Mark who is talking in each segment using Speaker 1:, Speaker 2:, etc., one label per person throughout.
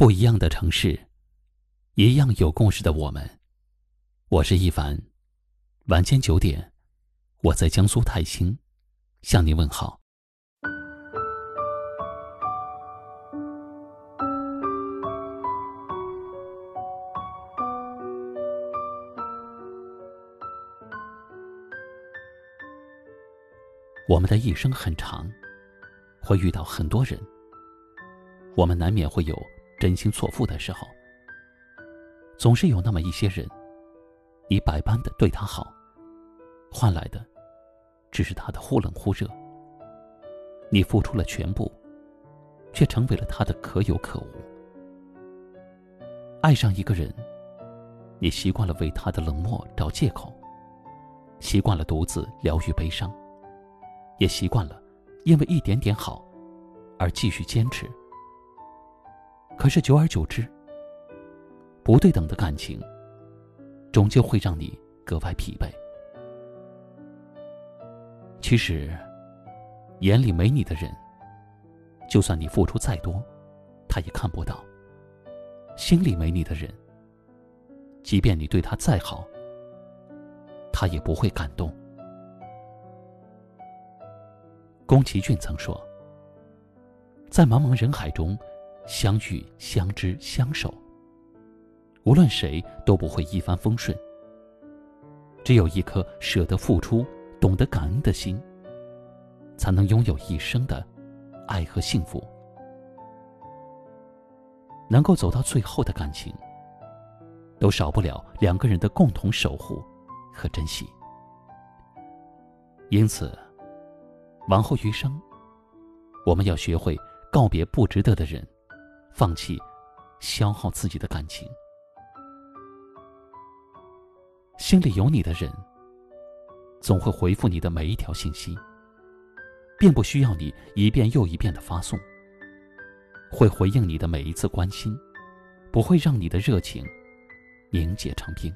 Speaker 1: 不一样的城市，一样有故事的我们。我是一凡，晚间九点，我在江苏泰兴向您问好。我们的一生很长，会遇到很多人，我们难免会有。真心错付的时候，总是有那么一些人，你百般的对他好，换来的只是他的忽冷忽热。你付出了全部，却成为了他的可有可无。爱上一个人，你习惯了为他的冷漠找借口，习惯了独自疗愈悲伤，也习惯了因为一点点好而继续坚持。可是久而久之，不对等的感情，终究会让你格外疲惫。其实，眼里没你的人，就算你付出再多，他也看不到；心里没你的人，即便你对他再好，他也不会感动。宫崎骏曾说：“在茫茫人海中。”相遇、相知、相守，无论谁都不会一帆风顺。只有一颗舍得付出、懂得感恩的心，才能拥有一生的爱和幸福。能够走到最后的感情，都少不了两个人的共同守护和珍惜。因此，往后余生，我们要学会告别不值得的人。放弃消耗自己的感情，心里有你的人，总会回复你的每一条信息，并不需要你一遍又一遍的发送。会回应你的每一次关心，不会让你的热情凝结成冰。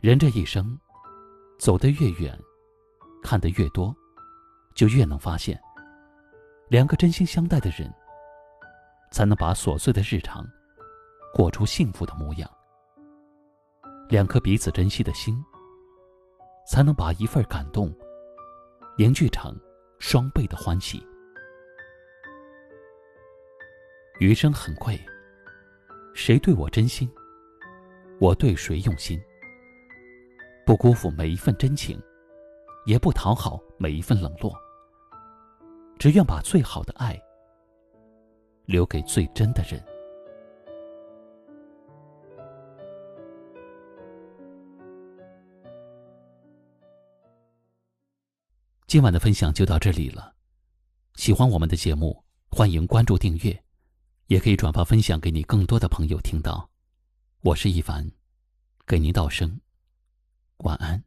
Speaker 1: 人这一生，走得越远，看得越多，就越能发现。两个真心相待的人，才能把琐碎的日常过出幸福的模样。两颗彼此珍惜的心，才能把一份感动凝聚成双倍的欢喜。余生很贵，谁对我真心，我对谁用心。不辜负每一份真情，也不讨好每一份冷落。只愿把最好的爱留给最真的人。今晚的分享就到这里了。喜欢我们的节目，欢迎关注订阅，也可以转发分享给你更多的朋友听到。我是一凡，给您道声晚安。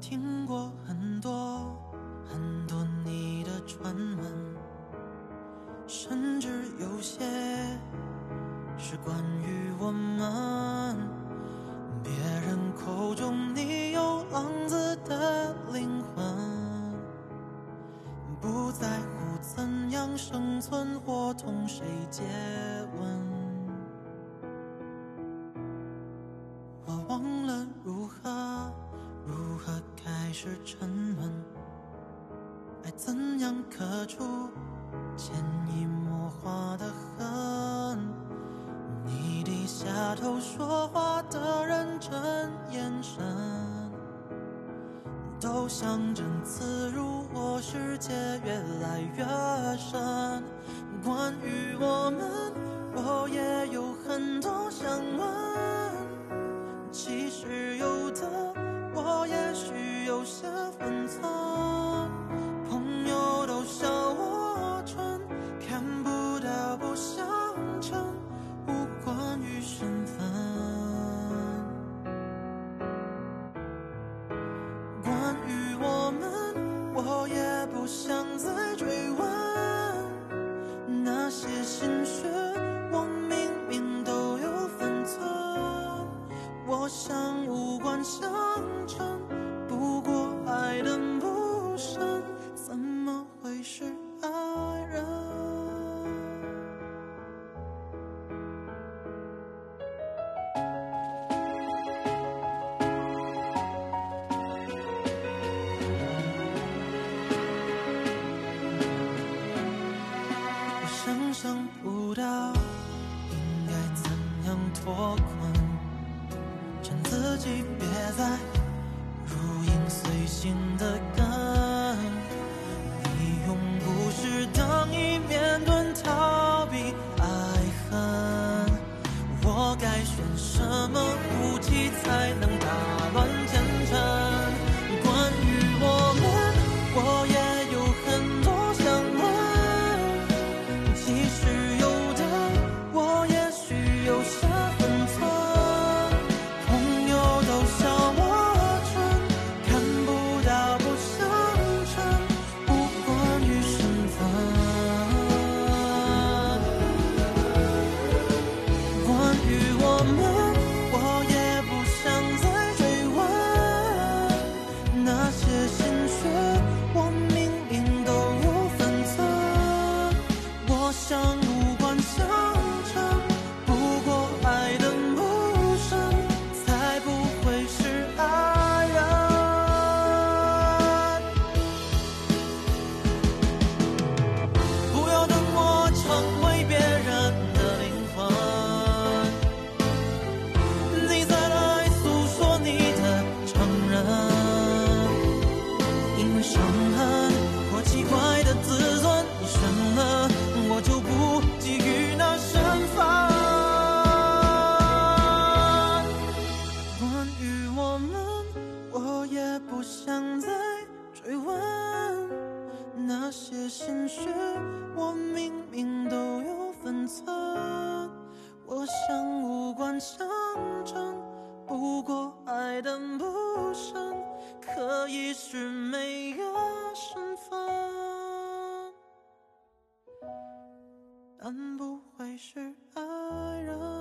Speaker 2: 听过很多很多你的传闻，甚至有些是关于我们。别人口中你有浪子的灵魂，不在乎怎样生存或同谁接吻。我忘了如何。如何开始沉沦？爱怎样刻出潜移默化的痕？你低下头说话的认真眼神，都象征刺入我世界越来越深。关于我们，我也脱困，劝自己别再如影随形的跟。不管笑会不会是爱人？